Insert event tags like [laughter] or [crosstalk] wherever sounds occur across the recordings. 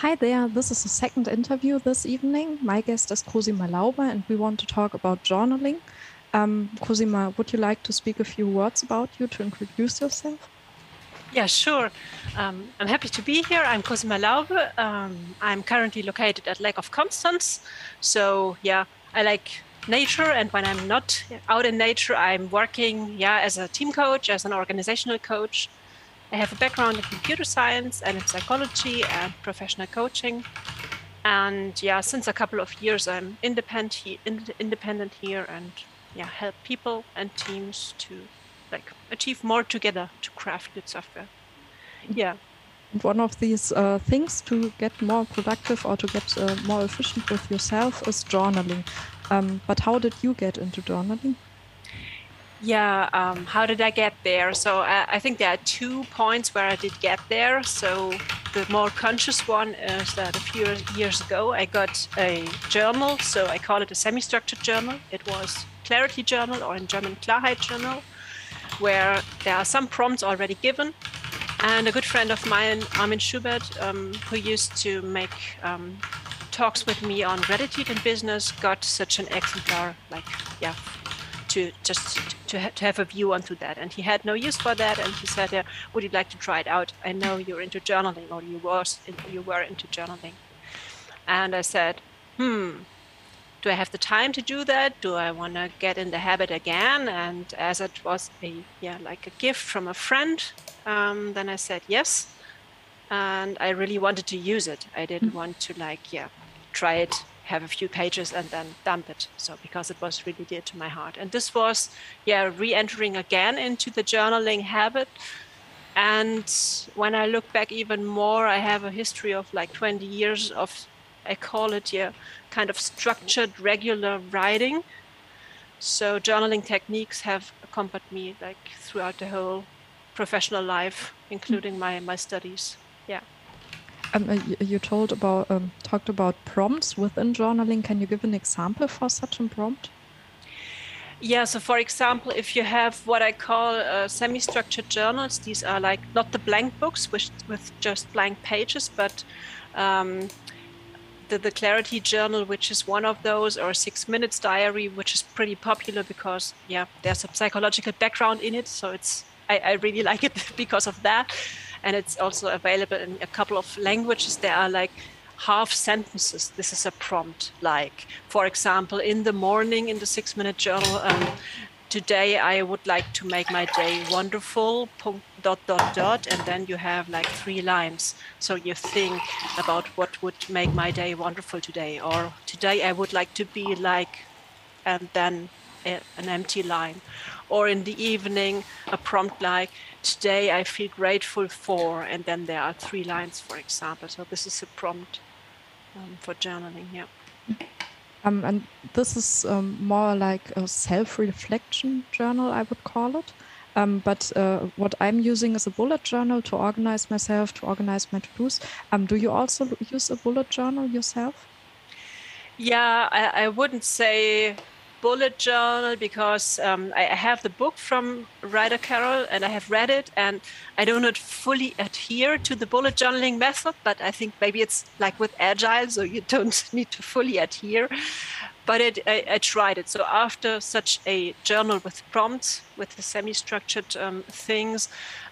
Hi there, this is the second interview this evening. My guest is Cosima Laube, and we want to talk about journaling. Um, Cosima, would you like to speak a few words about you to introduce yourself? Yeah, sure. Um, I'm happy to be here. I'm Cosima Laube. Um, I'm currently located at Lake of Constance. So, yeah, I like nature, and when I'm not out in nature, I'm working, yeah, as a team coach, as an organizational coach. I have a background in computer science and in psychology and professional coaching. And yeah, since a couple of years, I'm independent, independent here and yeah, help people and teams to like achieve more together to craft good software. Yeah. One of these uh, things to get more productive or to get uh, more efficient with yourself is journaling. Um, but how did you get into journaling? Yeah, um, how did I get there? So uh, I think there are two points where I did get there. So the more conscious one is that a few years ago I got a journal. So I call it a semi-structured journal. It was Clarity Journal or in German Klarheit Journal, where there are some prompts already given. And a good friend of mine, Armin Schubert, um, who used to make um, talks with me on gratitude in business, got such an exemplar, like, yeah, to just to, ha- to have a view onto that. And he had no use for that. And he said, yeah, "Would you like to try it out? I know you're into journaling, or you was you were into journaling." And I said, "Hmm, do I have the time to do that? Do I want to get in the habit again?" And as it was a yeah like a gift from a friend, um, then I said yes. And I really wanted to use it. I didn't mm-hmm. want to like yeah try it have a few pages and then dump it. So because it was really dear to my heart. And this was, yeah, re-entering again into the journaling habit. And when I look back even more, I have a history of like 20 years of, I call it, yeah, kind of structured, regular writing. So journaling techniques have accompanied me like throughout the whole professional life, including my, my studies. Yeah. Um, you told about um, talked about prompts within journaling. Can you give an example for such a prompt? Yeah, so for example, if you have what I call uh, semi-structured journals, these are like not the blank books with, with just blank pages, but um, the, the Clarity Journal, which is one of those, or Six Minutes Diary, which is pretty popular because, yeah, there's a psychological background in it. So it's I, I really [laughs] like it because of that and it's also available in a couple of languages. There are like half sentences. This is a prompt, like, for example, in the morning in the six minute journal, um, today I would like to make my day wonderful, dot, dot, dot, and then you have like three lines. So you think about what would make my day wonderful today, or today I would like to be like, and then a, an empty line. Or in the evening, a prompt like, today I feel grateful for, and then there are three lines, for example. So this is a prompt um, for journaling. Yeah. Um, and this is um, more like a self-reflection journal, I would call it. Um, but uh, what I'm using is a bullet journal to organize myself, to organize my to-dos. Um, do you also use a bullet journal yourself? Yeah, I, I wouldn't say bullet journal because um, I, have the book from Ryder Carroll and I have read it and I do not fully adhere to the bullet journaling method, but I think maybe it's like with Agile, so you [laughs] don't need to fully adhere. But it, I, I, tried it. So after such a journal with prompts, with the semi-structured um, things,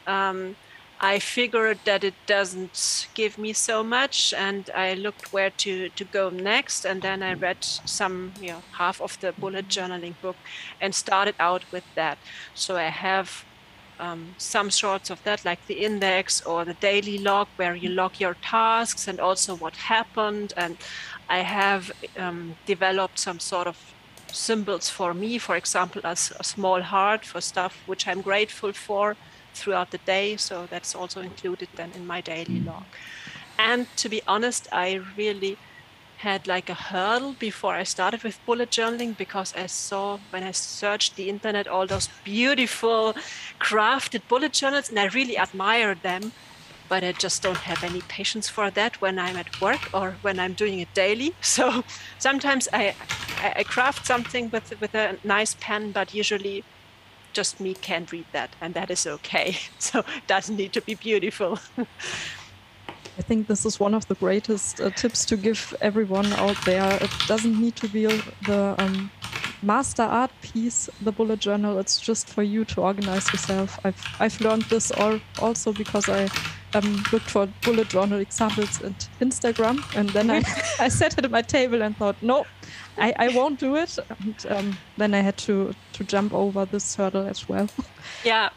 um, I figured that it doesn't give me so much, and I looked where to, to go next. And then I read some, you know, half of the bullet journaling book and started out with that. So I have um, some sorts of that, like the index or the daily log, where you log your tasks and also what happened. And I have um, developed some sort of symbols for me, for example, as a small heart for stuff which I'm grateful for throughout the day. So that's also included then in my daily mm. log. And to be honest, I really had like a hurdle before I started with bullet journaling because I saw when I searched the internet all those beautiful crafted bullet journals and I really admired them. But I just don't have any patience for that when I'm at work or when I'm doing it daily. [laughs] So sometimes I, I craft something with with a nice pen, but usually just me can't read that, and that is okay. [laughs] So it doesn't need to be beautiful. [laughs] I think this is one of the greatest uh, tips to give everyone out there. It doesn't need to be the um, master art piece, the bullet journal. It's just for you to organize yourself. I've I've learned this all also because I um, looked for bullet journal examples at Instagram, and then I [laughs] I sat at my table and thought, no, I, I won't do it. And um, then I had to to jump over this hurdle as well. [laughs] Yeah,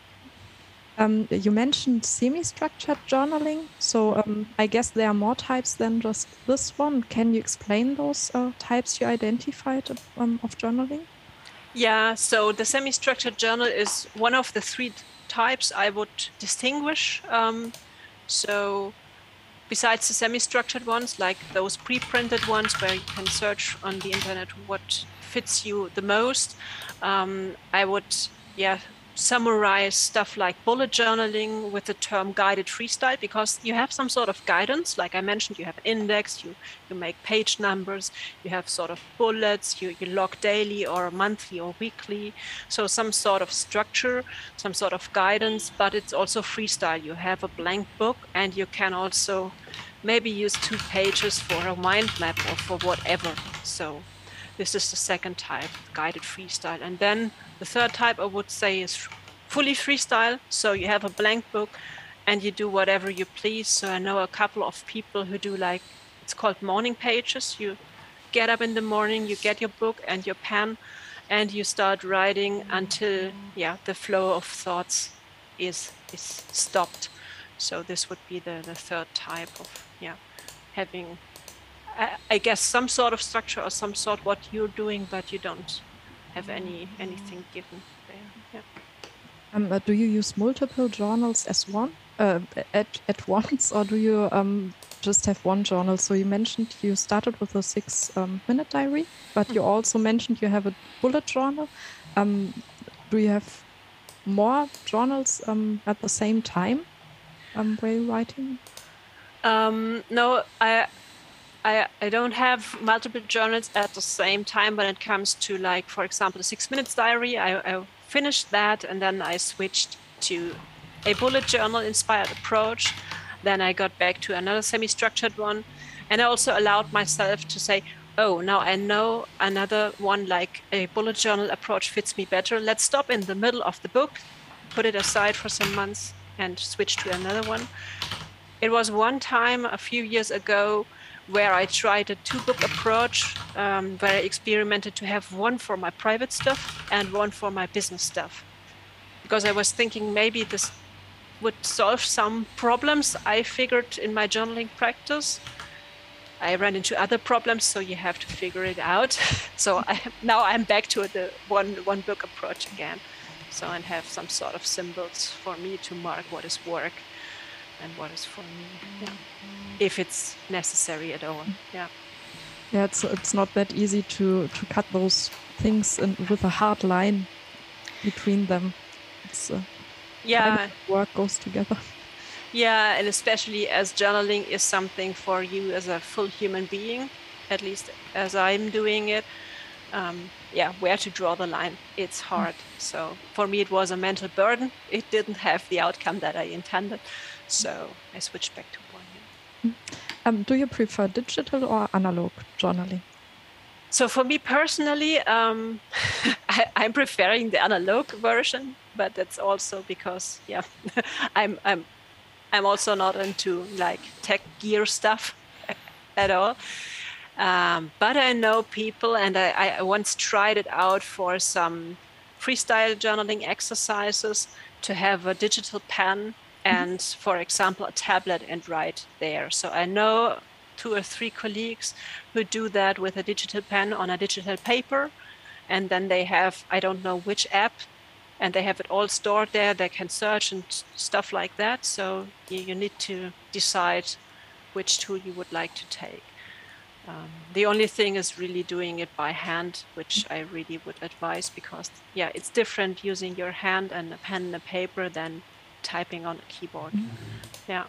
um, you mentioned semi-structured journaling, so um, I guess there are more types than just this one. Can you explain those uh, types you identified um, of journaling? Yeah, so the semi-structured journal is one of the three types I would distinguish. Um, so besides the semi-structured ones, like those pre-printed ones where you can search on the internet what fits you the most, um, I would yeah summarize stuff like bullet journaling with the term guided freestyle because you have some sort of guidance. Like i mentioned you have index you you make page numbers you have sort of bullets you, you log daily or monthly or weekly. So some sort of structure some sort of guidance but it's also freestyle. You have a blank book and you can also maybe use two pages for a mind map or for whatever. So this is the second type guided freestyle and then the third type I would say is fully freestyle. So you have a blank book and you do whatever you please. So I know a couple of people who do like, it's called morning pages. You get up in the morning, you get your book and your pen and you start writing until, yeah, the flow of thoughts is, is stopped. So this would be the, the third type of, yeah, having, I, I guess, some sort of structure or some sort what you're doing, but you don't have any anything given there. Yeah. Um, uh, do you use multiple journals as one uh, at at [laughs] once, or do you um, just have one journal? So you mentioned you started with a six-minute um, diary, but you also mentioned you have a bullet journal. Um, do you have more journals um, at the same time um, while writing? no, I I, I don't have multiple journals at the same time when it comes to like for example the six minutes diary. I, I finished that and then I switched to a bullet journal inspired approach. Then I got back to another semi-structured one and I also allowed myself to say oh now I know another one like a bullet journal approach fits me better. Let's stop in the middle of the book put it aside for some months and switch to another one. It was one time a few years ago where I tried a two book approach um, where I experimented to have one for my private stuff and one for my business stuff. Because I was thinking maybe this would solve some problems I figured in my journaling practice. I ran into other problems, so you have to figure it out. [laughs] so I, now I'm back to the one one book approach again. So I have some sort of symbols for me to mark what is work and what is for me. Yeah if it's necessary at all. Yeah. Yeah, it's it's not that easy to to cut those things in, with a hard line between them. It's uh, yeah, work goes together. Yeah, and especially as journaling is something for you as a full human being, at least as I'm doing it. Um, yeah, where to draw the line? It's hard. So for me, it was a mental burden. It didn't have the outcome that I intended. So I switched back to one. um, do you prefer digital or analog journaling? So for me personally, um, [laughs] I, am preferring the analog version, but that's also because yeah, [laughs] I'm I'm I'm also not into like tech gear stuff [laughs] at all. Um, but I know people, and I, I once tried it out for some freestyle journaling exercises to have a digital pen and for example a tablet and write there. So i know two or three colleagues who do that with a digital pen on a digital paper and then they have i don't know which app and they have it all stored there. They can search and stuff like that. So you, you need to decide which tool you would like to take um, the only thing is really doing it by hand which i really would advise because yeah it's different using your hand and a pen and a paper than typing on a keyboard. Mm -hmm. Yeah.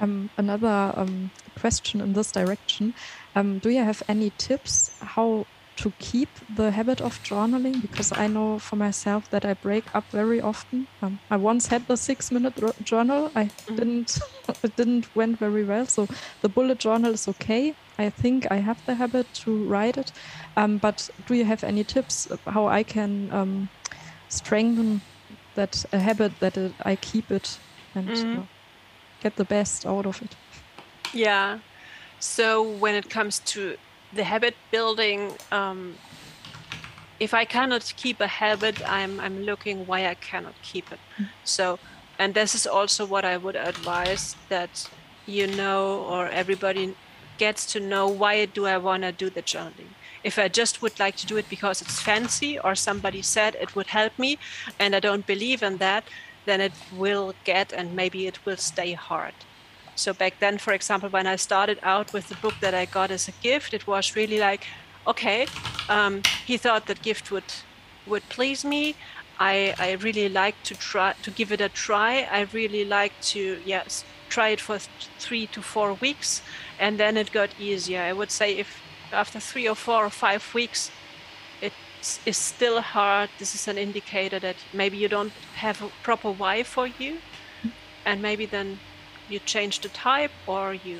Um, another um, question in this direction. Um, do you have any tips how to keep the habit of journaling because I know for myself that I break up very often. Um, I once had the six-minute journal. I mm-hmm. didn't. [laughs] it didn't went very well. So the bullet journal is okay. I think I have the habit to write it. Um, but do you have any tips how I can um, strengthen that a habit that it, I keep it and mm-hmm. uh, get the best out of it? Yeah. So when it comes to the habit building, um, if I cannot keep a habit, I'm I'm looking why I cannot keep it. Mm. So, and this is also what I would advise that you know or everybody gets to know why do I want to do the journaling. If I just would like to do it because it's fancy or somebody said it would help me, and I don't believe in that, then it will get and maybe it will stay hard. So back then, for example, when I started out with the book that I got as a gift, it was really like, okay, um, he thought that gift would would please me. I, I really like to try to give it a try. I really like to yes try it for th- three to four weeks, and then it got easier. I would say if after three or four or five weeks, it is still hard. This is an indicator that maybe you don't have a proper why for you, and maybe then you change the type or you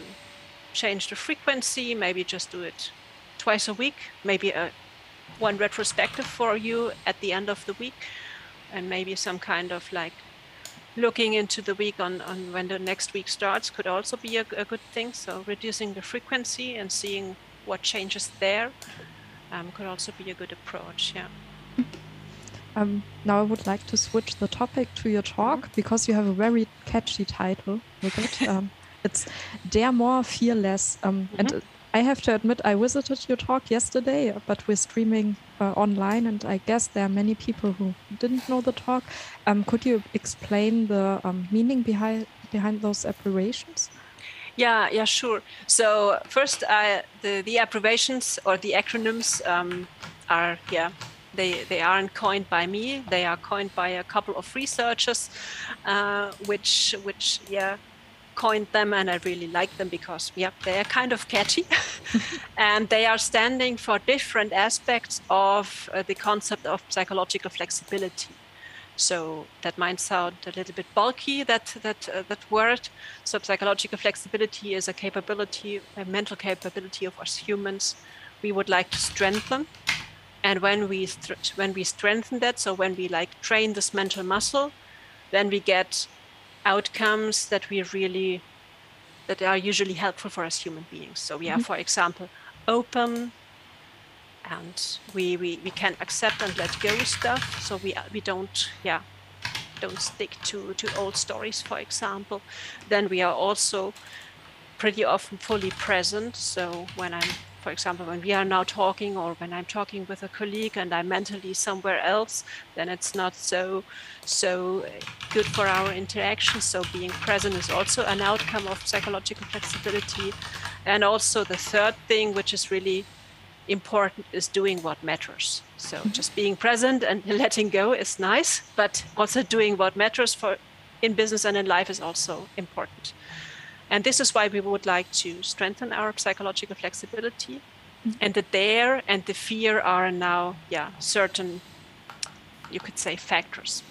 change the frequency, maybe just do it twice a week, maybe a one retrospective for you at the end of the week, and maybe some kind of like looking into the week on, on when the next week starts could also be a, a good thing. So reducing the frequency and seeing what changes there um, could also be a good approach. Yeah. Um, now I would like to switch the topic to your talk mm -hmm. because you have a very catchy title with it. [laughs] Um, it's Dare More, Fear Less. Um, mm -hmm. And I have to admit, I visited your talk yesterday, but we're streaming uh, online, and I guess there are many people who didn't know the talk. Um, could you explain the um, meaning behind behind those abbreviations? Yeah, yeah, sure. So first, uh, the the abbreviations or the acronyms um, are yeah they, they aren't coined by me. They are coined by a couple of researchers, uh, which which yeah coined them, and I really like them because yeah they are kind of catchy, [laughs] and they are standing for different aspects of uh, the concept of psychological flexibility. So that might sound a little bit bulky, that that uh, that word. So psychological flexibility is a capability, a mental capability of us humans. We would like to strengthen and when we when we strengthen that so when we like train this mental muscle then we get outcomes that we really that are usually helpful for us human beings. So we are mm-hmm. for example open and we, we we can accept and let go stuff. So we we don't yeah don't stick to to old stories for example. Then we are also pretty often fully present. So when i'm for example, when we are now talking or when I'm talking with a colleague and I'm mentally somewhere else, then it's not so so good for our interaction. So being present is also an outcome of psychological flexibility. And also the third thing, which is really important, is doing what matters. So mm-hmm. just being present and [laughs] letting go is nice, but also doing what matters for in business and in life is also important. And this is why we would like to strengthen our psychological flexibility. Mm-hmm. And the dare and the fear are now, yeah, certain, you could say, factors.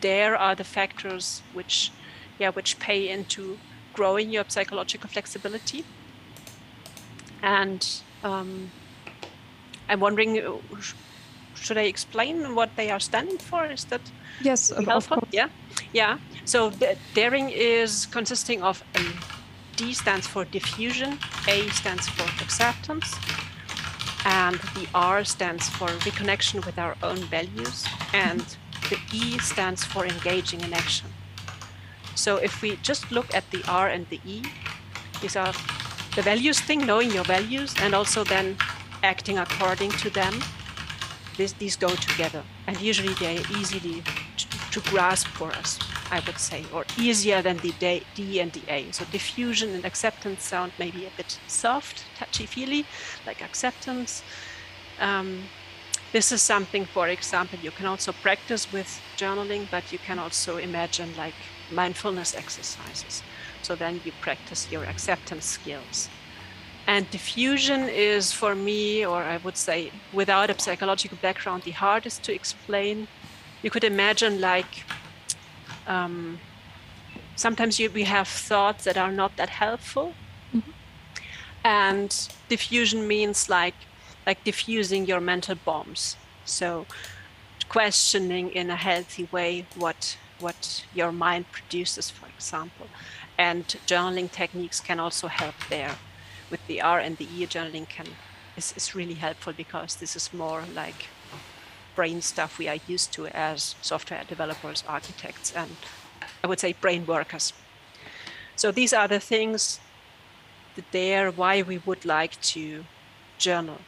Dare are the factors which, yeah, which pay into growing your psychological flexibility. And um, I'm wondering, should I explain what they are standing for? Is that yes, helpful? Yeah, yeah. So the daring is consisting of a D stands for defusion, A stands for acceptance, and the R stands for reconnection with our own values, and the E stands for engaging in action. So if we just look at the R and the E, these are the values thing, knowing your values, and also then acting according to them. This, these go together, and usually they are easily to, to grasp for us. I would say, or easier than the D and the A. So defusion and acceptance sound maybe a bit soft, touchy-feely, like acceptance. Um, this is something, for example, you can also practice with journaling, but you can also imagine like mindfulness exercises. So then you practice your acceptance skills. And defusion is for me, or I would say without a psychological background, the hardest to explain. You could imagine like um, sometimes you, we have thoughts that are not that helpful. Mm-hmm. And defusion means like like defusing your mental bombs. So questioning in a healthy way what what your mind produces, for example. And journaling techniques can also help there. With the R and the E, journaling can is, is really helpful because this is more like brain stuff we are used to as software developers, architects, and I would say brain workers. So these are the things that there why we would like to journal.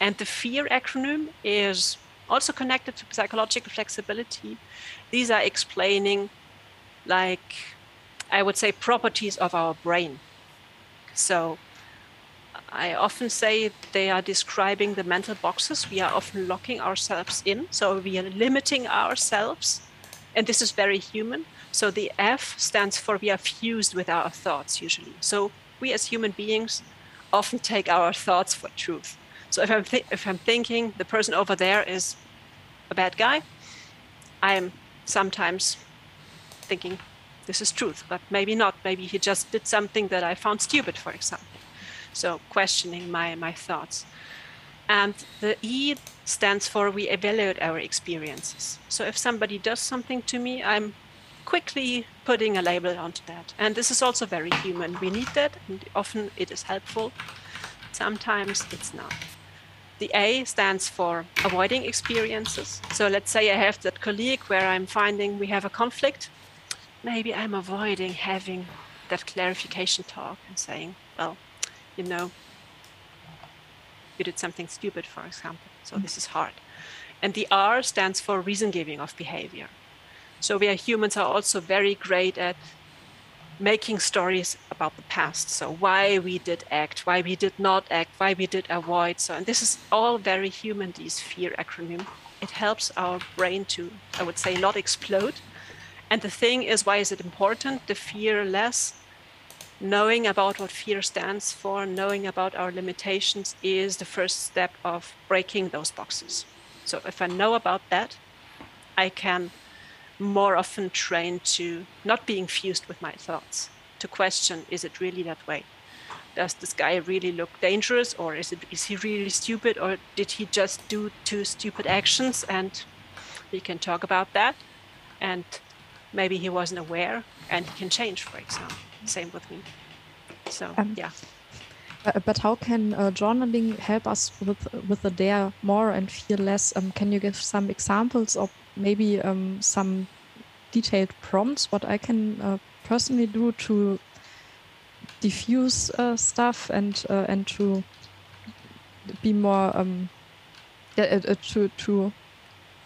And the FEAR acronym is also connected to psychological flexibility. These are explaining, like, I would say, properties of our brain. So I often say they are describing the mental boxes we are often locking ourselves in. So we are limiting ourselves, and this is very human. So the F stands for we are fused with our thoughts usually. So we as human beings often take our thoughts for truth. So if I'm th- if I'm thinking the person over there is a bad guy, I'm sometimes thinking this is truth, but maybe not. Maybe he just did something that I found stupid, for example. So questioning my my thoughts. And the E stands for we evaluate our experiences. So if somebody does something to me, I'm quickly putting a label onto that. And this is also very human. We need that, and often it is helpful. Sometimes it's not. The A stands for avoiding experiences. So let's say I have that colleague where I'm finding we have a conflict. Maybe I'm avoiding having that clarification talk and saying, well, you know, you did something stupid, for example. So mm-hmm. this is hard. And the R stands for reason giving of behavior. So we are humans are also very great at making stories about the past. So why we did act, why we did not act, why we did avoid. So and this is all very human, these fear acronym. It helps our brain to, I would say, not explode. And the thing is, why is it important? The fear less. Knowing about what fear stands for, knowing about our limitations is the first step of breaking those boxes. So if I know about that, I can more often train to not being fused with my thoughts, to question is it really that way? Does this guy really look dangerous, or is it is he really stupid, or did he just do two stupid actions? And we can talk about that, and maybe he wasn't aware, and he can change, for example. Same with me. So um, yeah. Uh, but how can uh, journaling help us with with the dare more and feel less? Um, can you give some examples or maybe um, some detailed prompts what I can uh, personally do to diffuse uh, stuff and uh, and to be more um, uh, to to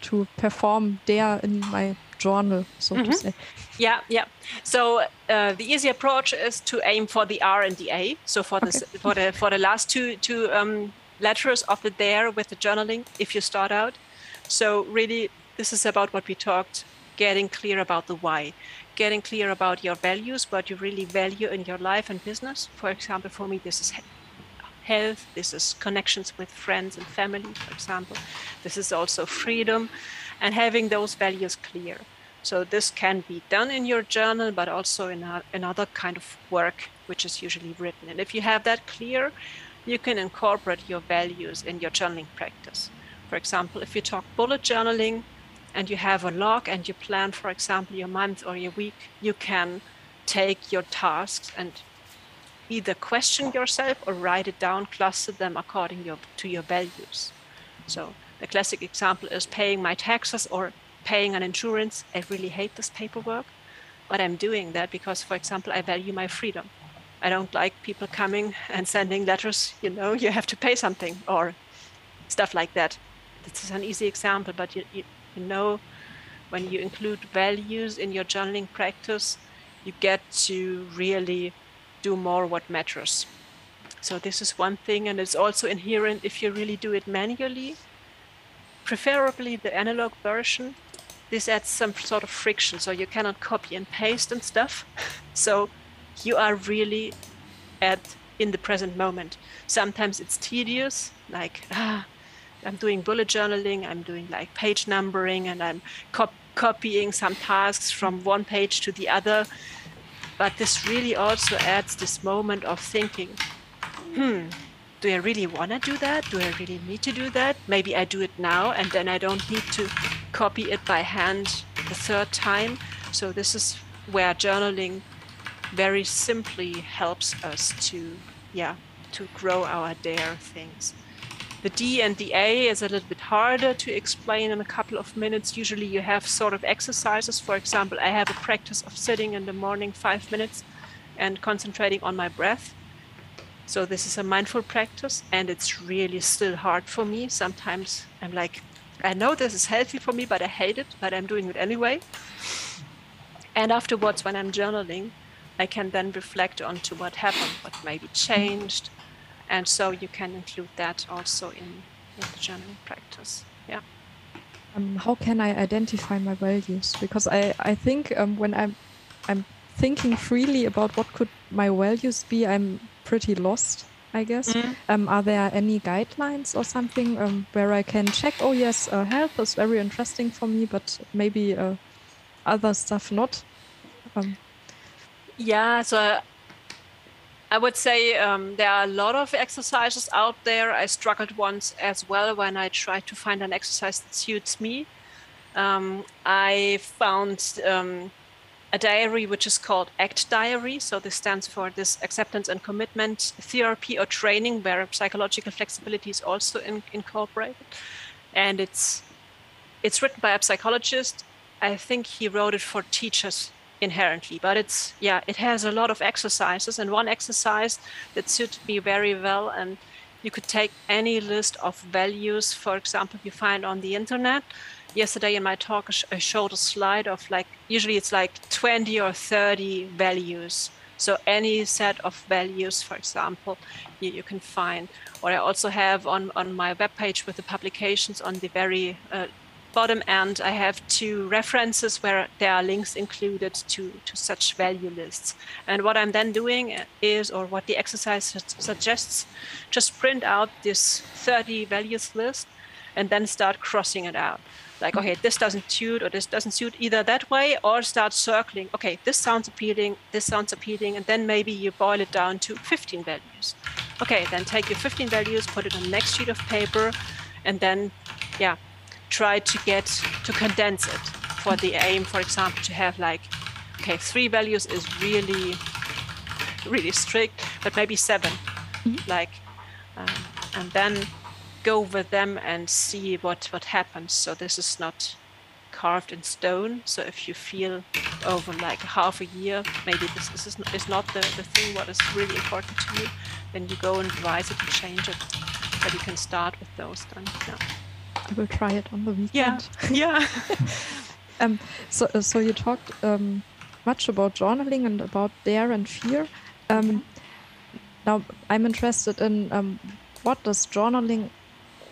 to perform there in my journal, so mm -hmm. to mm-hmm. say. Yeah, yeah. So uh, the easy approach is to aim for the R and the A. So for the okay. for the for the last two two um, letters of the there with the journaling, if you start out. So really, this is about what we talked getting clear about the why, getting clear about your values, what you really value in your life and business. For example, for me, this is health, this is connections with friends and family, for example. This is also freedom and having those values clear. So this can be done in your journal, but also in uh, a, another kind of work, which is usually written. And if you have that clear, you can incorporate your values in your journaling practice. For example, if you talk bullet journaling, and you have a log and you plan, for example, your month or your week, you can take your tasks and either question yourself or write it down, cluster them according your, to your values. So the classic example is paying my taxes or paying an insurance. I really hate this paperwork, but I'm doing that because, for example, I value my freedom. I don't like people coming and sending letters, you know, you have to pay something or stuff like that. This is an easy example, but you, you, you know when you include values in your journaling practice you get to really do more what matters so this is one thing and it's also inherent if you really do it manually preferably the analog version this adds some sort of friction so you cannot copy and paste and stuff [laughs] so you are really at in the present moment. Sometimes it's tedious, like ah, I'm doing bullet journaling, I'm doing like page numbering, and I'm cop- copying some tasks from one page to the other. But this really also adds this moment of thinking, hmm, do I really want to do that? Do I really need to do that? Maybe I do it now and then I don't need to copy it by hand the third time. So, this is where journaling very simply helps us to, yeah, to grow our dare things. The D and the A is a little bit harder to explain in a couple of minutes. Usually, you have sort of exercises. For example, I have a practice of sitting in the morning five minutes and concentrating on my breath. So, this is a mindful practice, and it's really still hard for me. Sometimes I'm like, I know this is healthy for me, but I hate it, but I'm doing it anyway. And afterwards, when I'm journaling, I can then reflect onto what happened, what maybe changed, and so you can include that also in, in the journaling practice. Yeah. Um, how can i identify my values? Because i i think um, when i'm i'm thinking freely about what could my values be i'm pretty lost i guess. Mm. um, are there any guidelines or something um, where i can check oh yes uh, health is very interesting for me but maybe uh, other stuff not? Um, yeah so I would say um, there are a lot of exercises out there. I struggled once as well when I tried to find an exercise that suits me. Um, I found um, a diary which is called ACT Diary. So this stands for this acceptance and commitment therapy or training, where psychological flexibility is also in, incorporated. And it's it's written by a psychologist. I think he wrote it for teachers inherently but it's yeah it has a lot of exercises and one exercise that suited me very well and you could take any list of values for example you find on the internet. Yesterday in my talk i showed a slide of like usually it's like 20 or 30 values. So any set of values for example you, you can find. Or i also have on on my webpage with the publications on the very uh, bottom end, I have two references where there are links included to, to such value lists. And what I'm then doing is, or what the exercise suggests, just print out this 30 values list and then start crossing it out. Like, okay, this doesn't suit, or this doesn't suit either that way, or start circling. Okay, this sounds appealing, this sounds appealing, and then maybe you boil it down to 15 values. Okay, then take your 15 values, put it on the next sheet of paper, and then, yeah, try to get to condense it for the aim, for example, to have like, okay, three values is really, really strict, but maybe 7 mm-hmm. like, um, and then go with them and see what what happens. So this is not carved in stone. So if you feel over like half a year, maybe this, this is, not, is not the, the thing what is really important to you, then you go and revise it and change it. But you can start with those then. Yeah. I will try it on the weekend. Yeah, yeah. [laughs] um, so, uh, so you talked um, much about journaling and about dare and fear. Um, now, I'm interested in um, what does journaling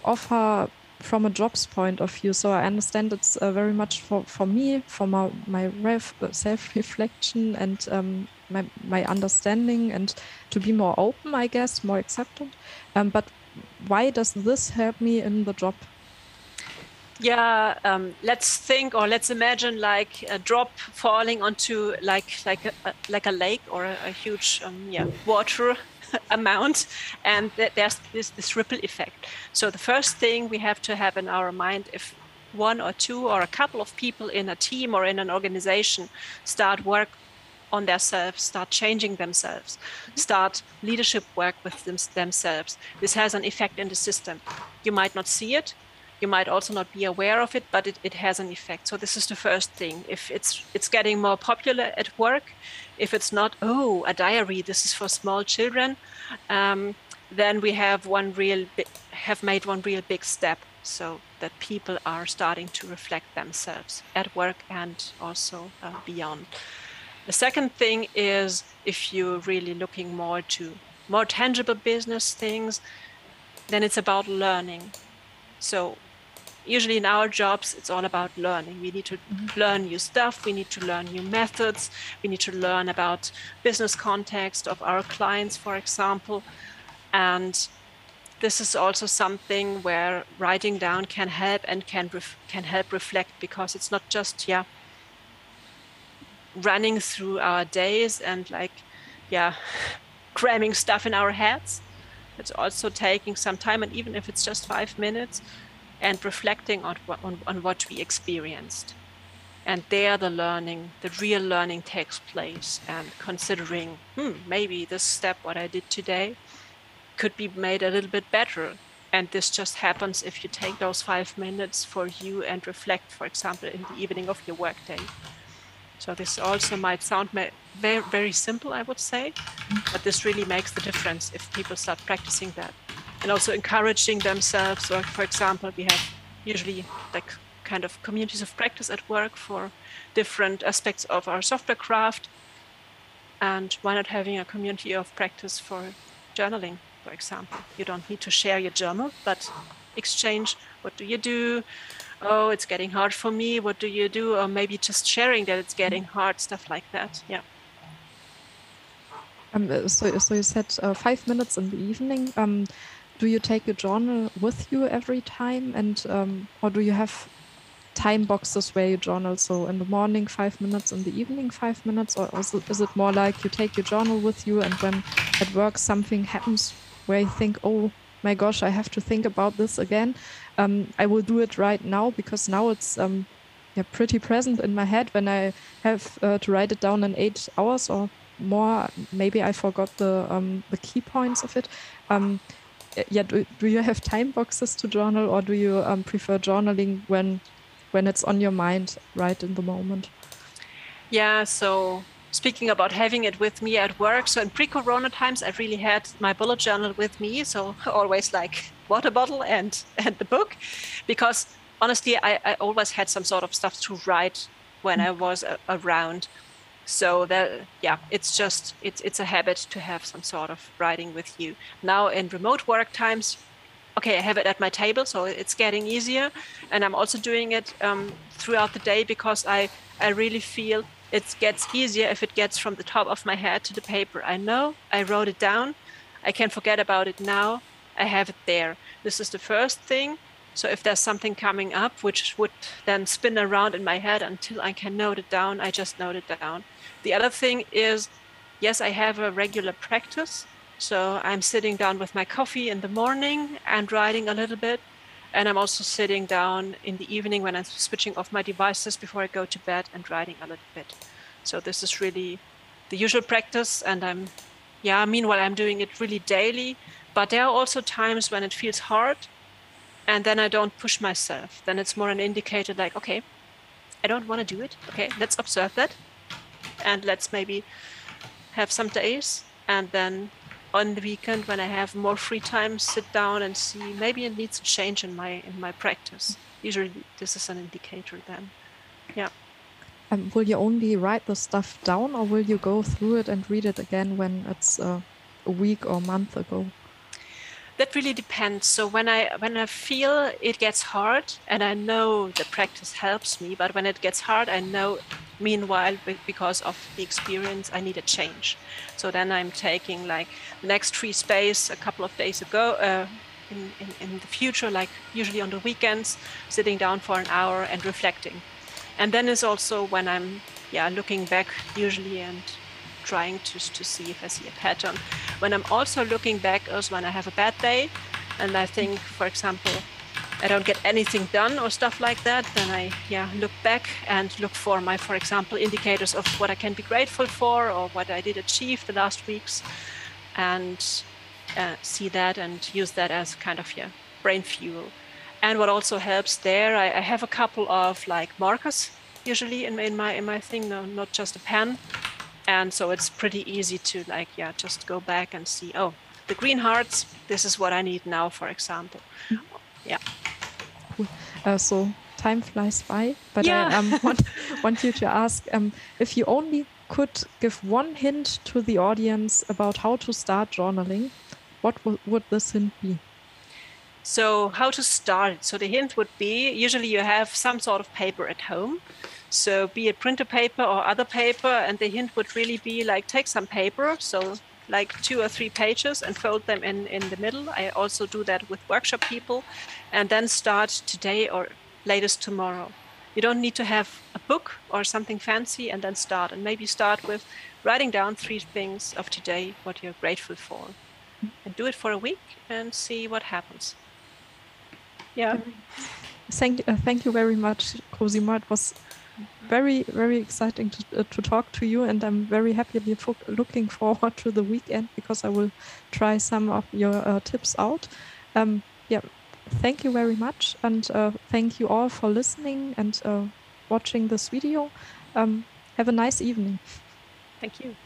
offer from a job's point of view. So I understand it's uh, very much for, for me, for my, my ref, self-reflection and um, my, my understanding and to be more open, I guess, more accepted. Um, but why does this help me in the job yeah um, let's think or let's imagine like a drop falling onto like like a, like a lake or a, a huge um, yeah water [laughs] amount and th- there's this, this ripple effect so the first thing we have to have in our mind if one or two or a couple of people in a team or in an organization start work on themselves, start changing themselves, start leadership work with them, themselves. This has an effect in the system. You might not see it, you might also not be aware of it, but it, it has an effect. So this is the first thing. If it's it's getting more popular at work, if it's not, oh, a diary, this is for small children, um, then we have one real have made one real big step. So that people are starting to reflect themselves at work and also uh, beyond. The second thing is if you're really looking more to more tangible business things, then it's about learning. So usually in our jobs, it's all about learning. We need to mm-hmm. learn new stuff. We need to learn new methods. We need to learn about business context of our clients, for example. And this is also something where writing down can help and can ref- can help reflect because it's not just yeah running through our days and like yeah [laughs] cramming stuff in our heads it's also taking some time and even if it's just five minutes and reflecting on, on, on what we experienced. And there the learning the real learning takes place and considering hmm maybe this step what i did today could be made a little bit better. And this just happens if you take those five minutes for you and reflect for example in the evening of your workday. So this also might sound very, very simple, I would say, but this really makes the difference if people start practicing that. And also encouraging themselves, or for example, we have usually like kind of communities of practice at work for different aspects of our software craft. And why not having a community of practice for journaling, for example? You don't need to share your journal, but exchange what do you do? oh, it's getting hard for me. What do you do? Or maybe just sharing that it's getting hard, stuff like that. Yeah. Um, so, so you said uh, five minutes in the evening. Um, do you take a journal with you every time, and um, or do you have time boxes where you journal? So in the morning, five minutes, in the evening, five minutes, or is it, is it more like you take your journal with you, and when at work something happens where you think, oh my gosh, I have to think about this again, um, I will do it right now because now it's um, yeah, pretty present in my head when I have uh, to write it down in eight hours or more. Maybe I forgot the um, the key points of it. Yeah, do, do you have time boxes to journal, or do you um, prefer journaling when when it's on your mind right in the moment? Yeah, so speaking about having it with me at work. So in pre-corona times, I really had my bullet journal with me. So [laughs] always like water bottle and and the book, because honestly, I, I always had some sort of stuff to write when I was a, around. So that yeah, it's just it's it's a habit to have some sort of writing with you. Now in remote work times, okay, I have it at my table, so it's getting easier, and I'm also doing it um, throughout the day because I I really feel it gets easier if it gets from the top of my head to the paper. I know I wrote it down. I can forget about it now. I have it there. This is the first thing. So if there's something coming up which would then spin around in my head until I can note it down, I just note it down. The other thing is, yes, I have a regular practice. So I'm sitting down with my coffee in the morning and writing a little bit. And I'm also sitting down in the evening when I'm switching off my devices before I go to bed and writing a little bit. So this is really the usual practice. And I'm, yeah, meanwhile, I'm doing it really daily. But there are also times when it feels hard. And then I don't push myself. Then it's more an indicator like, okay, I don't want to do it. Okay, let's observe that. And let's maybe have some days and then on the weekend when I have more free time, sit down and see maybe it needs a change in my in my practice. Usually, this is an indicator. Then, yeah. Um, will you only write the stuff down, or will you go through it and read it again when it's uh, a week or month ago? That really depends. So when I when I feel it gets hard, and I know the practice helps me, but when it gets hard, I know meanwhile because of the experience I need a change. So then I'm taking like the next free space a couple of days ago. Uh, in, in, in the future, like usually on the weekends, sitting down for an hour and reflecting. And then is also when I'm yeah looking back usually and trying to, to see if I see a pattern. When I'm also looking back is when I have a bad day and I think, for example, I don't get anything done or stuff like that, then I yeah look back and look for my, for example, indicators of what I can be grateful for or what I did achieve the last weeks, and uh, see that and use that as kind of yeah brain fuel. And what also helps there, I, I have a couple of like markers usually in, in my in my thing, no, not just a pen, and so it's pretty easy to like yeah just go back and see oh the green hearts this is what i need now for example yeah cool. uh, so time flies by but yeah. i um, [laughs] want, want you to ask um, if you only could give one hint to the audience about how to start journaling what would this hint be So how to start? So the hint would be usually you have some sort of paper at home. So be it printer paper or other paper, and the hint would really be like take some paper, so like two or three pages and fold them in in the middle. I also do that with workshop people, and then start today or latest tomorrow. You don't need to have a book or something fancy and then start. And maybe start with writing down three things of today, what you're grateful for, and do it for a week and see what happens. Yeah. Thank uh, thank you very much, Cosima. It was very very exciting to, uh, to talk to you, and I'm very happily looking forward to the weekend because I will try some of your uh, tips out. Um, yeah, thank you very much, and uh, thank you all for listening and uh, watching this video. Um, have a nice evening. Thank you.